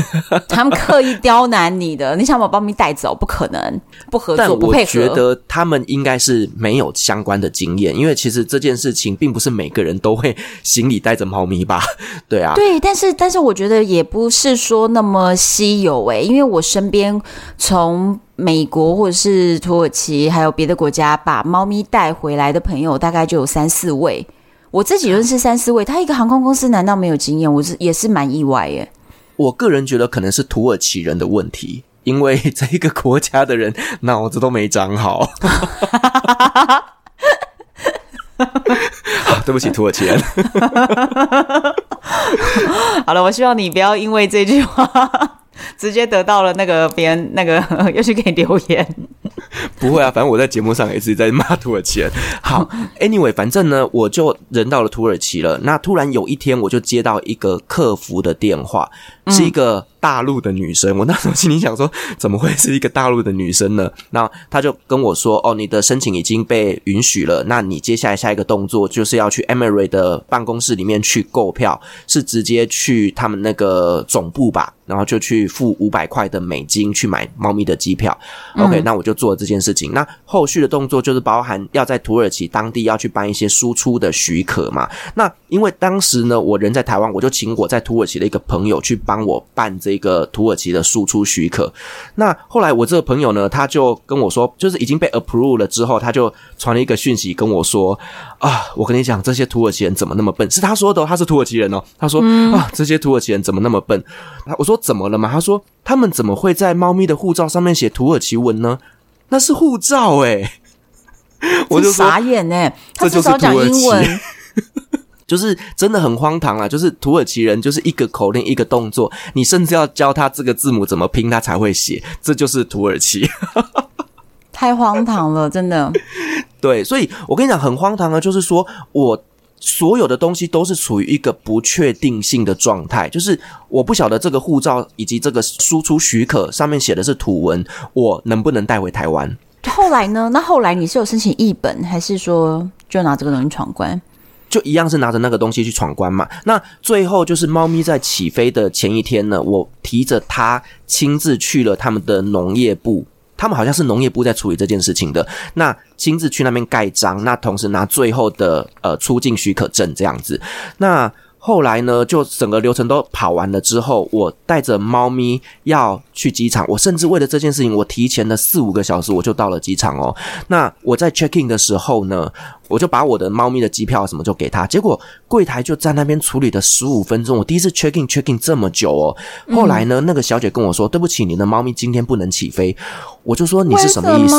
(laughs) 他们刻意刁难你的，你想把猫咪带走，不可能，不合作，不配合。我觉得他们应该是没有相关的经验，因为其实这件事情并不是每个人都会行李带着猫咪吧？(laughs) 对啊，对，但是但是我觉得也不是说那么稀有诶，因为我身边从美国或者是土耳其还有别的国家把猫咪带回来的朋友，大概就有三四位。我自己认识三四位，他一个航空公司难道没有经验？我是也是蛮意外耶。我个人觉得可能是土耳其人的问题，因为 (laughs) 这一个国家的人脑子都没长好。(laughs) 好，对不起，土耳其人。(laughs) 好了，我希望你不要因为这句话直接得到了那个别人那个 (laughs) 又去给你留言。不会啊，反正我在节目上也是在骂土耳其人。(laughs) 好，Anyway，反正呢，我就人到了土耳其了。那突然有一天，我就接到一个客服的电话，是一个。大陆的女生，我那时候心里想说，怎么会是一个大陆的女生呢？那他就跟我说：“哦，你的申请已经被允许了，那你接下来下一个动作就是要去 Emirates 的办公室里面去购票，是直接去他们那个总部吧，然后就去付五百块的美金去买猫咪的机票。嗯、OK，那我就做了这件事情。那后续的动作就是包含要在土耳其当地要去办一些输出的许可嘛。那因为当时呢，我人在台湾，我就请我在土耳其的一个朋友去帮我办这。”一个土耳其的输出许可，那后来我这个朋友呢，他就跟我说，就是已经被 approve 了之后，他就传了一个讯息跟我说啊，我跟你讲，这些土耳其人怎么那么笨？是他说的哦，他是土耳其人哦，他说啊，这些土耳其人怎么那么笨？我说怎么了嘛？他说他们怎么会在猫咪的护照上面写土耳其文呢？那是护照诶，我就傻眼诶，他至少讲英文。就是真的很荒唐啊！就是土耳其人，就是一个口令一个动作，你甚至要教他这个字母怎么拼，他才会写。这就是土耳其，太荒唐了，真的。(laughs) 对，所以我跟你讲，很荒唐啊！就是说我所有的东西都是处于一个不确定性的状态，就是我不晓得这个护照以及这个输出许可上面写的是土文，我能不能带回台湾？后来呢？那后来你是有申请译本，还是说就拿这个东西闯关？就一样是拿着那个东西去闯关嘛。那最后就是猫咪在起飞的前一天呢，我提着它亲自去了他们的农业部，他们好像是农业部在处理这件事情的。那亲自去那边盖章，那同时拿最后的呃出境许可证这样子。那后来呢，就整个流程都跑完了之后，我带着猫咪要去机场。我甚至为了这件事情，我提前了四五个小时我就到了机场哦。那我在 check in 的时候呢，我就把我的猫咪的机票什么就给他。结果柜台就在那边处理了十五分钟。我第一次 check in check in 这么久哦。后来呢，那个小姐跟我说：“对不起，你的猫咪今天不能起飞。”我就说：“你是什么意思？”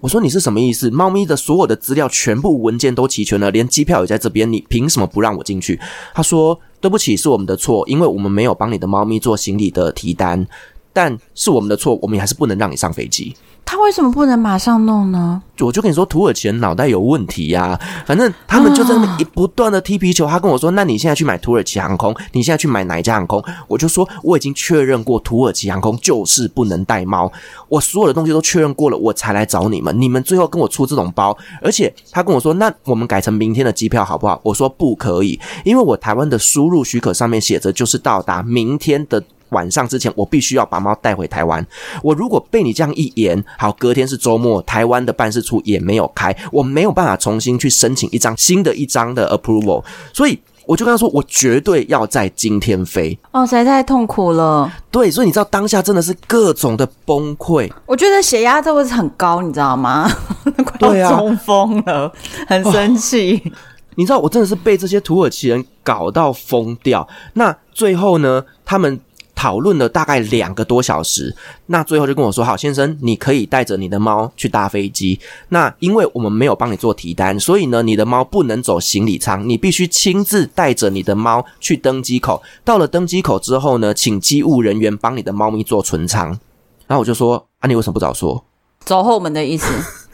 我说，你是什么意思？猫咪的所有的资料全部文件都齐全了，连机票也在这边，你凭什么不让我进去？他说：“对不起，是我们的错，因为我们没有帮你的猫咪做行李的提单，但是我们的错，我们还是不能让你上飞机。”他为什么不能马上弄呢？我就跟你说，土耳其人脑袋有问题呀、啊！反正他们就在那一不断的踢皮球。他跟我说：“那你现在去买土耳其航空，你现在去买哪一家航空？”我就说：“我已经确认过，土耳其航空就是不能带猫。我所有的东西都确认过了，我才来找你们。你们最后跟我出这种包，而且他跟我说：‘那我们改成明天的机票好不好？’我说：‘不可以，因为我台湾的输入许可上面写着就是到达明天的。’”晚上之前，我必须要把猫带回台湾。我如果被你这样一言，好，隔天是周末，台湾的办事处也没有开，我没有办法重新去申请一张新的一张的 approval。所以我就跟他说，我绝对要在今天飞。哦，实在太痛苦了。对，所以你知道当下真的是各种的崩溃。我觉得血压都会很高，你知道吗？(laughs) 快要中风了，很生气。哦，你知道我真的是被这些土耳其人搞到疯掉。那最后呢，他们。讨论了大概两个多小时，那最后就跟我说：“好，先生，你可以带着你的猫去搭飞机。那因为我们没有帮你做提单，所以呢，你的猫不能走行李舱，你必须亲自带着你的猫去登机口。到了登机口之后呢，请机务人员帮你的猫咪做存舱。然后我就说：啊，你为什么不早说？走后门的意思，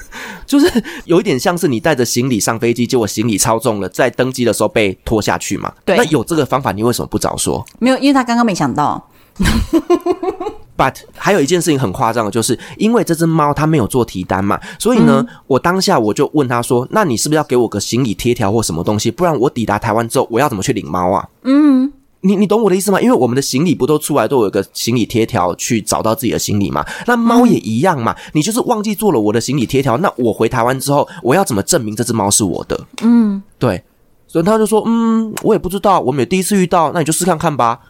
(laughs) 就是有一点像是你带着行李上飞机，结果行李超重了，在登机的时候被拖下去嘛。对，那有这个方法，你为什么不早说？没有，因为他刚刚没想到。(laughs) But 还有一件事情很夸张的，就是因为这只猫它没有做提单嘛，所以呢，嗯、我当下我就问他说：“那你是不是要给我个行李贴条或什么东西？不然我抵达台湾之后，我要怎么去领猫啊？”嗯。你你懂我的意思吗？因为我们的行李不都出来都有一个行李贴条去找到自己的行李嘛？那猫也一样嘛？你就是忘记做了我的行李贴条，那我回台湾之后，我要怎么证明这只猫是我的？嗯，对，所以他就说，嗯，我也不知道，我们也第一次遇到，那你就试看看吧。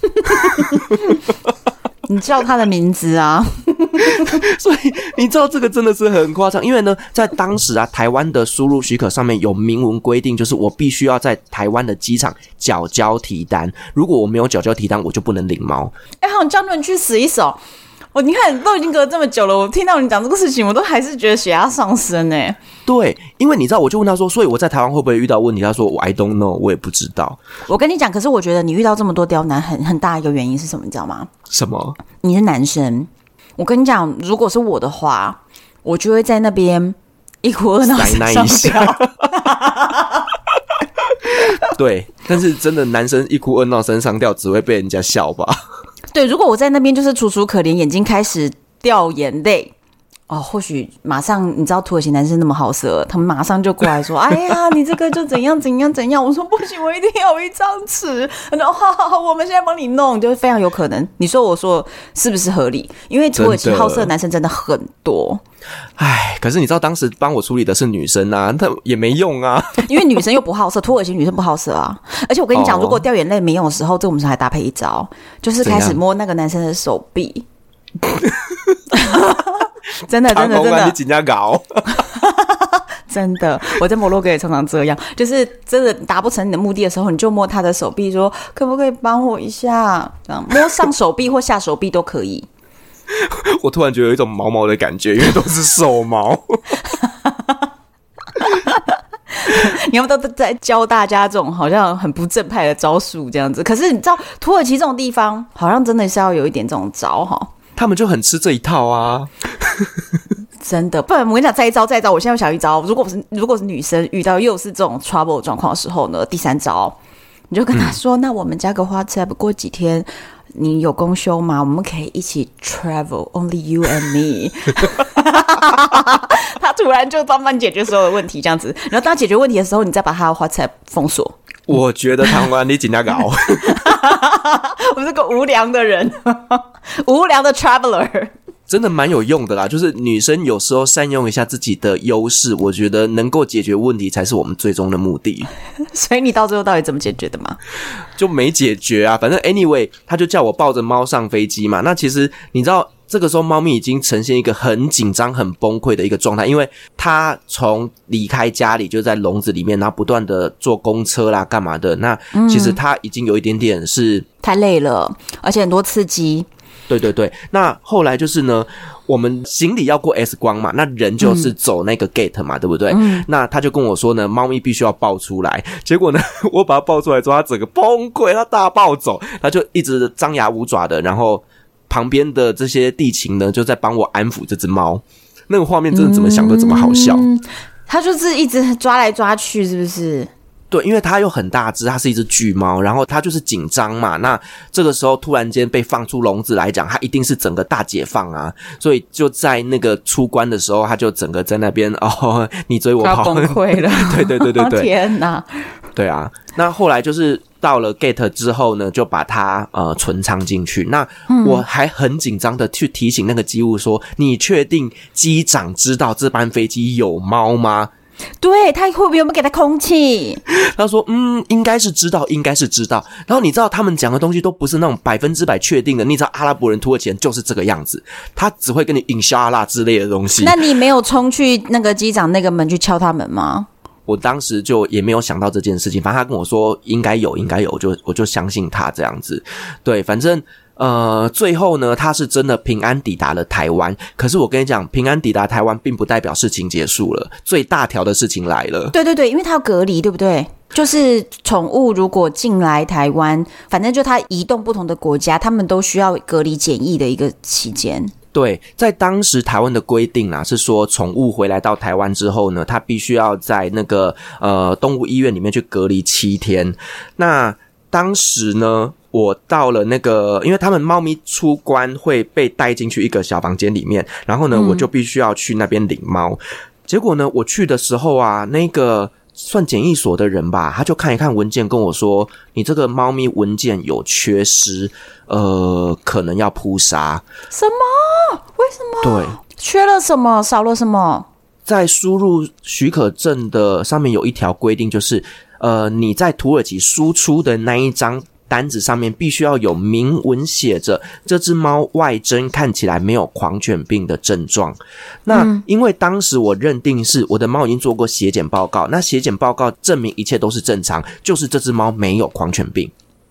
(laughs) 你叫他的名字啊？(laughs) 所以你知道这个真的是很夸张，因为呢，在当时啊，台湾的输入许可上面有明文规定，就是我必须要在台湾的机场缴交提单，如果我没有缴交提单，我就不能领猫。哎、欸，好，叫你去死一手！我你看都已经隔了这么久了，我听到你讲这个事情，我都还是觉得血压上升呢。对，因为你知道，我就问他说，所以我在台湾会不会遇到问题？他说我 I don't know，我也不知道。我跟你讲，可是我觉得你遇到这么多刁难，很很大一个原因是什么？你知道吗？什么？你是男生。我跟你讲，如果是我的话，我就会在那边一哭二闹三上吊。(laughs) 对，但是真的男生一哭二闹三上吊，只会被人家笑吧？对，如果我在那边就是楚楚可怜，眼睛开始掉眼泪。哦，或许马上你知道土耳其男生那么好色，他们马上就过来说：“哎呀，(laughs) 你这个就怎样怎样怎样。”我说：“不行，我一定要有一张纸。”然后好好好，我们现在帮你弄，就是非常有可能。你说我说是不是合理？因为土耳其好色的男生真的很多。哎，可是你知道当时帮我处理的是女生啊，那也没用啊，(laughs) 因为女生又不好色，土耳其女生不好色啊。而且我跟你讲，哦、如果掉眼泪没用的时候，这我们是还搭配一招，就是开始摸那个男生的手臂。(laughs) (laughs) 真的，真的，真的，你紧张搞？(laughs) 真的，我在摩洛哥也常常这样，就是真的达不成你的目的的时候，你就摸他的手臂，说可不可以帮我一下？这样摸上手臂或下手臂都可以。(laughs) 我突然觉得有一种毛毛的感觉，因为都是手毛。你们都在教大家这种好像很不正派的招数，这样子。可是你知道，土耳其这种地方，好像真的是要有一点这种招哈。他们就很吃这一套啊。(laughs) 真的，不然我跟你讲，再一招，再一招。我现在想一招，如果是如果是女生遇到又是这种 trouble 状况的时候呢？第三招，你就跟他说：“嗯、那我们加个 WhatsApp，过几天你有公休吗？我们可以一起 travel，only you and me。(laughs) ”他突然就帮忙解决所有的问题，这样子。然后当解决问题的时候，你再把他的 WhatsApp 封锁。我觉得贪官你尽量搞，(laughs) 我是个无良的人，无良的 traveler。真的蛮有用的啦，就是女生有时候善用一下自己的优势，我觉得能够解决问题才是我们最终的目的。(laughs) 所以你到最后到底怎么解决的吗？就没解决啊，反正 anyway，他就叫我抱着猫上飞机嘛。那其实你知道，这个时候猫咪已经呈现一个很紧张、很崩溃的一个状态，因为它从离开家里就在笼子里面，然后不断的坐公车啦、干嘛的。那其实它已经有一点点是、嗯、太累了，而且很多刺激。对对对，那后来就是呢，我们行李要过 X 光嘛，那人就是走那个 gate 嘛，嗯、对不对？嗯。那他就跟我说呢，猫咪必须要抱出来。(laughs) 结果呢，(laughs) 我把它抱出来之后，它整个崩溃，它大暴走，它就一直张牙舞爪的。然后旁边的这些地勤呢，就在帮我安抚这只猫。那个画面真的怎么想都怎么好笑。嗯，它就是一直抓来抓去，是不是？对，因为它又很大只，它是一只巨猫，然后它就是紧张嘛。那这个时候突然间被放出笼子来讲，它一定是整个大解放啊。所以就在那个出关的时候，它就整个在那边哦，你追我跑，崩溃了。(laughs) 对对对对对，(laughs) 天哪！对啊，那后来就是到了 gate 之后呢，就把它呃存仓进去。那我还很紧张的去提醒那个机务说：“你确定机长知道这班飞机有猫吗？”对，他会不会有没有给他空气？他说：“嗯，应该是知道，应该是知道。”然后你知道他们讲的东西都不是那种百分之百确定的。你知道阿拉伯人、土耳其人就是这个样子，他只会跟你引沙拉之类的东西。那你没有冲去那个机长那个门去敲他们吗？我当时就也没有想到这件事情。反正他跟我说应该有，应该有，我就我就相信他这样子。对，反正。呃，最后呢，他是真的平安抵达了台湾。可是我跟你讲，平安抵达台湾，并不代表事情结束了。最大条的事情来了。对对对，因为他要隔离，对不对？就是宠物如果进来台湾，反正就他移动不同的国家，他们都需要隔离检疫的一个期间。对，在当时台湾的规定啊，是说宠物回来到台湾之后呢，它必须要在那个呃动物医院里面去隔离七天。那当时呢，我到了那个，因为他们猫咪出关会被带进去一个小房间里面，然后呢，我就必须要去那边领猫。结果呢，我去的时候啊，那个算检疫所的人吧，他就看一看文件，跟我说：“你这个猫咪文件有缺失，呃，可能要扑杀。”什么？为什么？对，缺了什么？少了什么？在输入许可证的上面有一条规定，就是呃，你在土耳其输出的那一张。单子上面必须要有明文写着，这只猫外征看起来没有狂犬病的症状。那因为当时我认定是我的猫已经做过血检报告，那血检报告证明一切都是正常，就是这只猫没有狂犬病。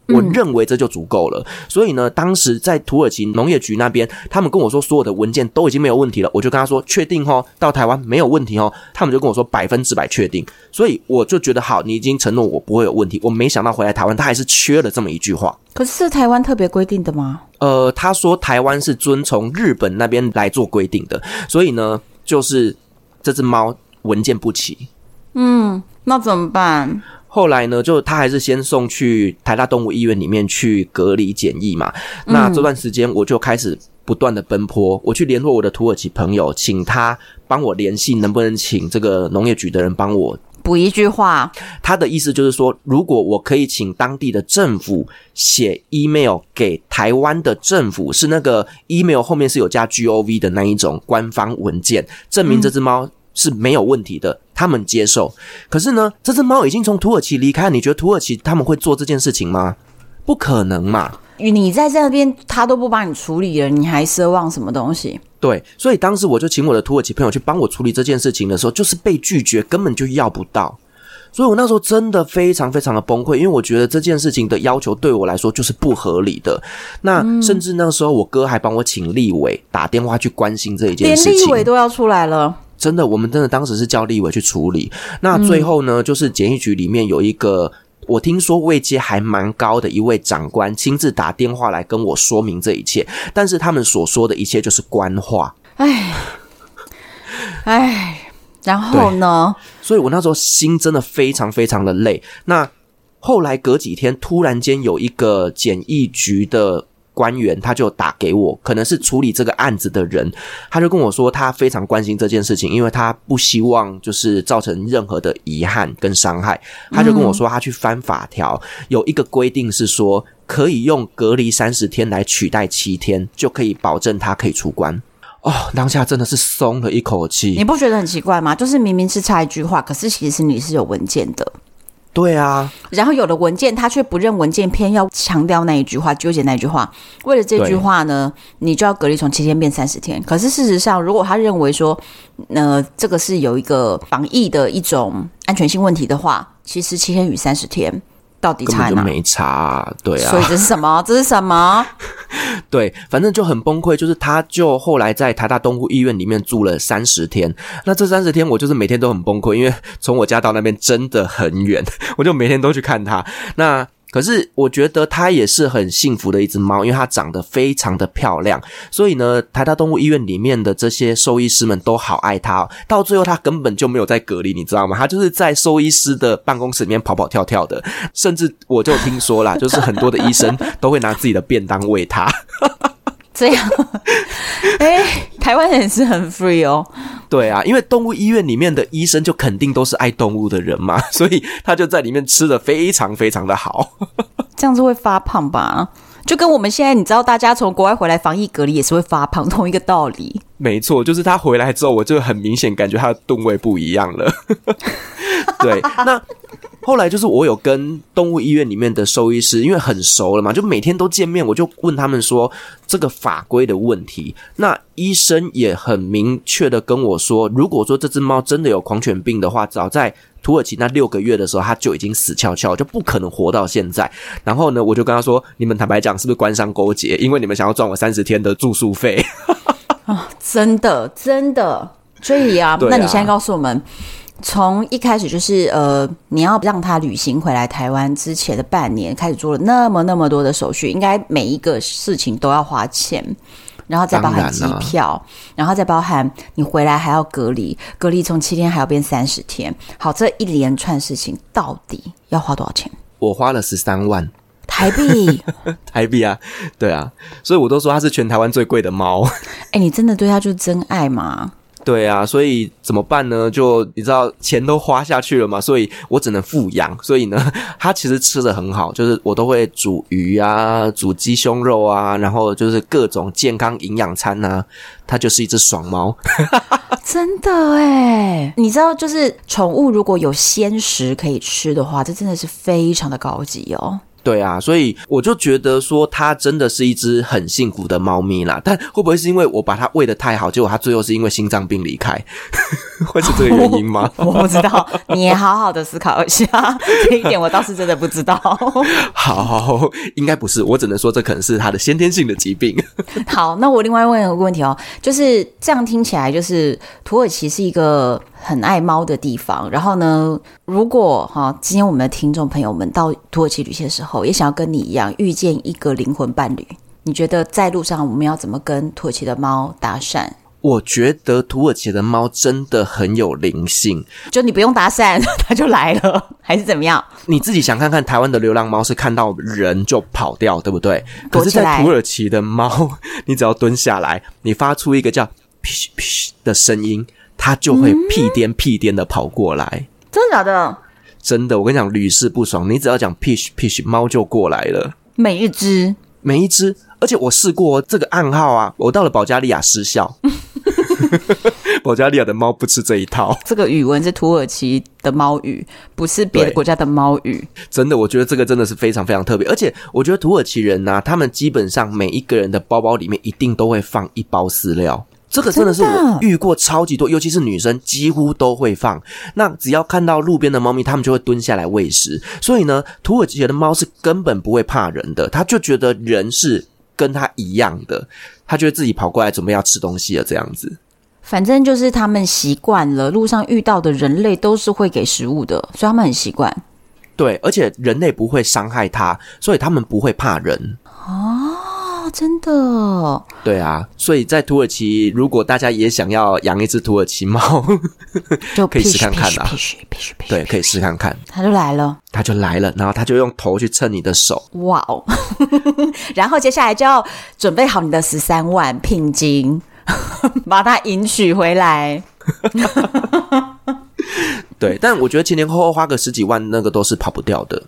我认为这就足够了，所以呢，当时在土耳其农业局那边，他们跟我说所有的文件都已经没有问题了，我就跟他说确定哦，到台湾没有问题哦，他们就跟我说百分之百确定，所以我就觉得好，你已经承诺我不会有问题，我没想到回来台湾他还是缺了这么一句话。可是是台湾特别规定的吗？呃，他说台湾是遵从日本那边来做规定的，所以呢，就是这只猫文件不齐。嗯，那怎么办？后来呢，就他还是先送去台大动物医院里面去隔离检疫嘛。嗯、那这段时间我就开始不断的奔波，我去联络我的土耳其朋友，请他帮我联系，能不能请这个农业局的人帮我补一句话。他的意思就是说，如果我可以请当地的政府写 email 给台湾的政府，是那个 email 后面是有加 gov 的那一种官方文件，证明这只猫、嗯。是没有问题的，他们接受。可是呢，这只猫已经从土耳其离开，你觉得土耳其他们会做这件事情吗？不可能嘛！你在这边，他都不帮你处理了，你还奢望什么东西？对，所以当时我就请我的土耳其朋友去帮我处理这件事情的时候，就是被拒绝，根本就要不到。所以我那时候真的非常非常的崩溃，因为我觉得这件事情的要求对我来说就是不合理的。那甚至那个时候，我哥还帮我请立委打电话去关心这一件事情，连立委都要出来了。真的，我们真的当时是叫立委去处理。那最后呢，就是检疫局里面有一个，我听说位阶还蛮高的一位长官，亲自打电话来跟我说明这一切。但是他们所说的一切就是官话。唉，唉，然后呢？所以我那时候心真的非常非常的累。那后来隔几天，突然间有一个检疫局的。官员他就打给我，可能是处理这个案子的人，他就跟我说，他非常关心这件事情，因为他不希望就是造成任何的遗憾跟伤害。他就跟我说，他去翻法条，有一个规定是说，可以用隔离三十天来取代七天，就可以保证他可以出关。哦，当下真的是松了一口气。你不觉得很奇怪吗？就是明明是差一句话，可是其实你是有文件的。对啊，然后有的文件他却不认文件，偏要强调那一句话，纠结那一句话。为了这句话呢，你就要隔离从七天变三十天。可是事实上，如果他认为说，呃，这个是有一个防疫的一种安全性问题的话，其实七天与三十天。到底差哪？没差，对啊。所以这是什么？(laughs) 这是什么？对，反正就很崩溃。就是他，就后来在台大东湖医院里面住了三十天。那这三十天，我就是每天都很崩溃，因为从我家到那边真的很远，我就每天都去看他。那。可是我觉得它也是很幸福的一只猫，因为它长得非常的漂亮，所以呢，台大动物医院里面的这些兽医师们都好爱它哦。到最后，它根本就没有在隔离，你知道吗？它就是在兽医师的办公室里面跑跑跳跳的，甚至我就听说啦，就是很多的医生都会拿自己的便当喂它。这样，(laughs) 哎、欸，台湾人是很 free 哦。对啊，因为动物医院里面的医生就肯定都是爱动物的人嘛，(laughs) 所以他就在里面吃的非常非常的好。(laughs) 这样子会发胖吧？就跟我们现在，你知道，大家从国外回来防疫隔离也是会发胖，同一个道理。没错，就是他回来之后，我就很明显感觉他的吨位不一样了。对，那。后来就是我有跟动物医院里面的兽医师，因为很熟了嘛，就每天都见面，我就问他们说这个法规的问题。那医生也很明确的跟我说，如果说这只猫真的有狂犬病的话，早在土耳其那六个月的时候，它就已经死翘翘，就不可能活到现在。然后呢，我就跟他说：“你们坦白讲，是不是官商勾结？因为你们想要赚我三十天的住宿费。(laughs) ”啊，真的，真的。所以啊，那你现在告诉我们。从一开始就是呃，你要让他旅行回来台湾之前的半年，开始做了那么那么多的手续，应该每一个事情都要花钱，然后再包含机票，然，然后再包含你回来还要隔离，隔离从七天还要变三十天。好，这一连串事情到底要花多少钱？我花了十三万。台币，(laughs) 台币啊，对啊，所以我都说它是全台湾最贵的猫。(laughs) 哎、欸，你真的对它就是真爱吗？对啊，所以怎么办呢？就你知道钱都花下去了嘛，所以我只能富养。所以呢，(laughs) 它其实吃得很好，就是我都会煮鱼啊，煮鸡胸肉啊，然后就是各种健康营养餐啊。它就是一只爽猫，(laughs) 真的哎！你知道，就是宠物如果有鲜食可以吃的话，这真的是非常的高级哦。对啊，所以我就觉得说它真的是一只很幸福的猫咪啦。但会不会是因为我把它喂的太好，结果它最后是因为心脏病离开，(laughs) 会是这个原因吗？(laughs) 我不知道，你也好好的思考一下这一点，我倒是真的不知道。(laughs) 好，应该不是，我只能说这可能是它的先天性的疾病。好，那我另外问一个问题哦，就是这样听起来，就是土耳其是一个。很爱猫的地方，然后呢，如果哈，今天我们的听众朋友们到土耳其旅行的时候，也想要跟你一样遇见一个灵魂伴侣，你觉得在路上我们要怎么跟土耳其的猫搭讪？我觉得土耳其的猫真的很有灵性，就你不用搭讪，(laughs) 它就来了，还是怎么样？你自己想看看，台湾的流浪猫是看到人就跑掉，对不对？可是，在土耳其的猫，(laughs) 你只要蹲下来，你发出一个叫“嘘嘘”的声音。他就会屁颠屁颠的跑过来，嗯，真的假的？真的，我跟你讲，屡试不爽。你只要讲 pish pish，猫就过来了。每一只，每一只，而且我试过这个暗号啊，我到了保加利亚失效。(laughs) 保加利亚的猫不吃这一套。这个语文是土耳其的猫语，不是别的国家的猫语。真的，我觉得这个真的是非常非常特别。而且，我觉得土耳其人呢，啊，他们基本上每一个人的包包里面一定都会放一包饲料。这个真的是我遇过超级多，尤其是女生几乎都会放。那只要看到路边的猫咪，他们就会蹲下来喂食。所以呢，土耳其的猫是根本不会怕人的，他就觉得人是跟他一样的，他就会自己跑过来准备要吃东西了。这样子，反正就是他们习惯了，路上遇到的人类都是会给食物的，所以他们很习惯。对，而且人类不会伤害它，所以他们不会怕人。哦。真的，对啊，所以在土耳其，如果大家也想要养一只土耳其猫，(laughs) 就可以试看看啊。对，可以试看看。他就来了，他就来了，然后他就用头去蹭你的手。哇哦！(laughs) 然后接下来就要准备好你的十三万聘金，(laughs) 把它迎娶回来。对，但我觉得前前后后花个十几万，那个都是跑不掉的。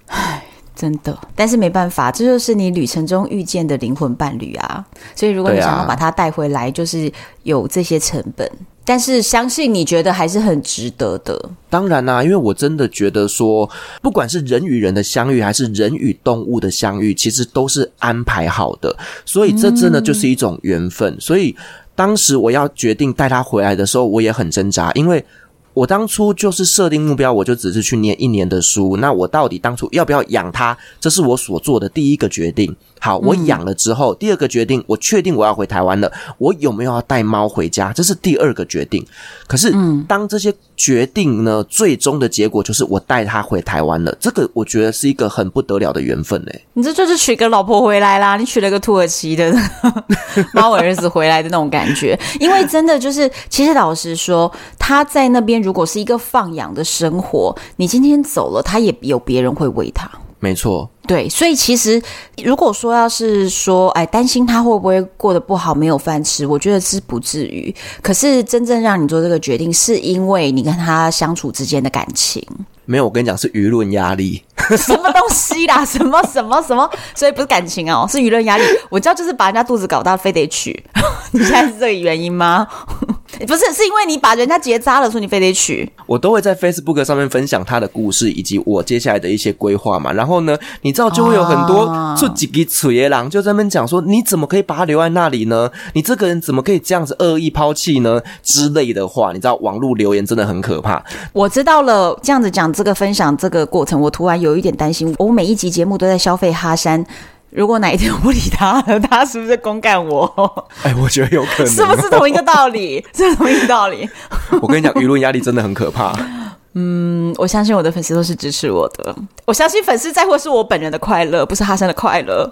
真的，但是没办法，这就是你旅程中遇见的灵魂伴侣啊。所以如果你想要把它带回来，就是有这些成本。啊、但是相信你觉得还是很值得的。当然啦、啊，因为我真的觉得说，不管是人与人的相遇，还是人与动物的相遇，其实都是安排好的。所以这真的就是一种缘分。嗯、所以当时我要决定带它回来的时候，我也很挣扎，因为。我当初就是设定目标，我就只是去念一年的书。那我到底当初要不要养它？这是我所做的第一个决定。好，我养了之后，嗯、第二个决定，我确定我要回台湾了。我有没有要带猫回家？这是第二个决定。可是，当这些决定呢，最终的结果就是我带他回台湾了。这个我觉得是一个很不得了的缘分嘞。你这就是娶个老婆回来啦，你娶了个土耳其的 (laughs) 猫儿子回来的那种感觉。因为真的就是，其实老实说，他在那边如果是一个放养的生活，你今天走了，他也有别人会喂他。没错，对，所以其实如果说要是说，哎，担心他会不会过得不好，没有饭吃，我觉得是不至于。可是真正让你做这个决定，是因为你跟他相处之间的感情。没有，我跟你讲，是舆论压力。(laughs) 什么东西啦？(laughs) 什么什么什么？所以不是感情哦，是舆论压力。我知道，就是把人家肚子搞大，非得娶。你现在是这个原因吗？(laughs) 不是，是因为你把人家结扎了，说你非得娶。我都会在 Facebook 上面分享他的故事，以及我接下来的一些规划嘛。然后呢，你知道就会有很多出几个嘴野狼就在那边讲说，你怎么可以把他留在那里呢？你这个人怎么可以这样子恶意抛弃呢？之类的话，你知道网络留言真的很可怕。我知道了，这样子讲这个分享这个过程，我突然有一点担心。我每一集节目都在消费哈山。如果哪一天我不理他了，他是不是公干我？哎，我觉得有可能，是不是同一个道理？(laughs) 是同一个道理。我跟你讲，舆论压力真的很可怕。嗯，我相信我的粉丝都是支持我的。我相信粉丝在乎是我本人的快乐，不是哈山的快乐。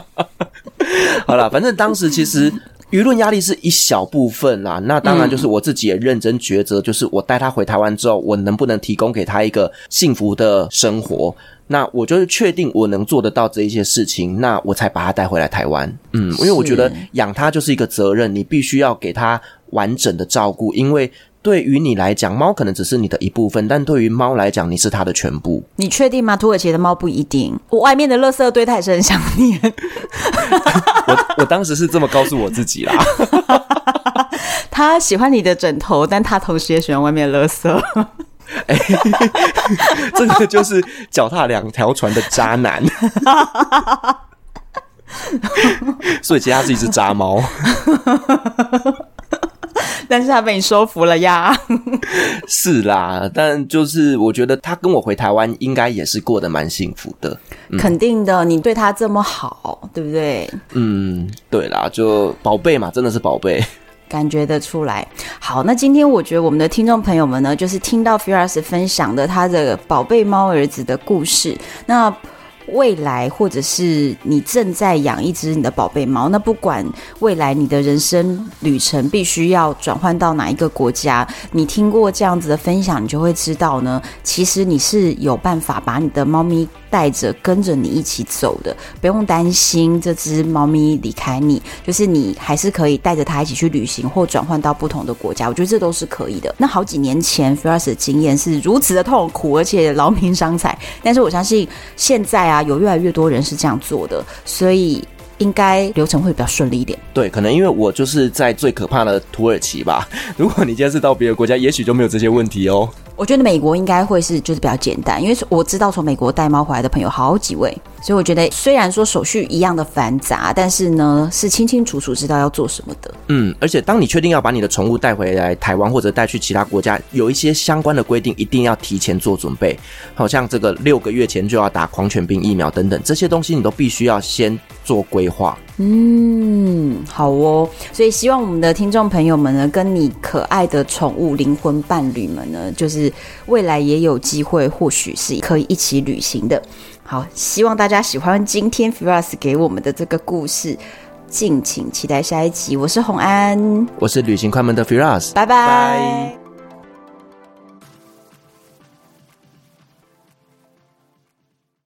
(laughs) 好了，反正当时其实舆论压力是一小部分啦。那当然就是我自己也认真抉择，就是我带他回台湾之后，我能不能提供给他一个幸福的生活？那我就是确定我能做得到这一些事情，那我才把他带回来台湾。嗯，因为我觉得养他就是一个责任，你必须要给他完整的照顾。因为对于你来讲，猫可能只是你的一部分，但对于猫来讲，你是它的全部。你确定吗？土耳其的猫不一定，我外面的垃圾堆它也是很想念。(laughs) 我我当时是这么告诉我自己啦。(laughs) 他喜欢你的枕头，但他同时也喜欢外面的垃圾。哎，这个就是脚踏两条船的渣男，(laughs) 所以其实他是一只渣猫，但是他被你说服了呀。(laughs) 是啦，但就是我觉得他跟我回台湾应该也是过得蛮幸福的，嗯、肯定的，你对他这么好，对不对？嗯，对啦，就宝贝嘛，真的是宝贝。感觉得出来。好，那今天我觉得我们的听众朋友们呢，就是听到 Firas 分享的他的宝贝猫儿子的故事。那未来，或者是你正在养一只你的宝贝猫，那不管未来你的人生旅程必须要转换到哪一个国家，你听过这样子的分享，你就会知道呢，其实你是有办法把你的猫咪。带着跟着你一起走的，不用担心这只猫咪离开你，就是你还是可以带着它一起去旅行或转换到不同的国家，我觉得这都是可以的。那好几年前 f i r s 的经验是如此的痛苦，而且劳民伤财，但是我相信现在啊，有越来越多人是这样做的，所以应该流程会比较顺利一点。对，可能因为我就是在最可怕的土耳其吧。(laughs) 如果你今天是到别的国家，也许就没有这些问题哦。我觉得美国应该会是就是比较简单，因为我知道从美国带猫回来的朋友好几位，所以我觉得虽然说手续一样的繁杂，但是呢是清清楚楚知道要做什么的。嗯，而且当你确定要把你的宠物带回来台湾或者带去其他国家，有一些相关的规定一定要提前做准备，好像这个六个月前就要打狂犬病疫苗等等这些东西，你都必须要先做规划。嗯，好哦，所以希望我们的听众朋友们呢，跟你可爱的宠物灵魂伴侣们呢，就是未来也有机会，或许是可以一起旅行的。好，希望大家喜欢今天 Firas 给我们的这个故事，敬请期待下一集。我是红安，我是旅行快门的 Firas，拜拜。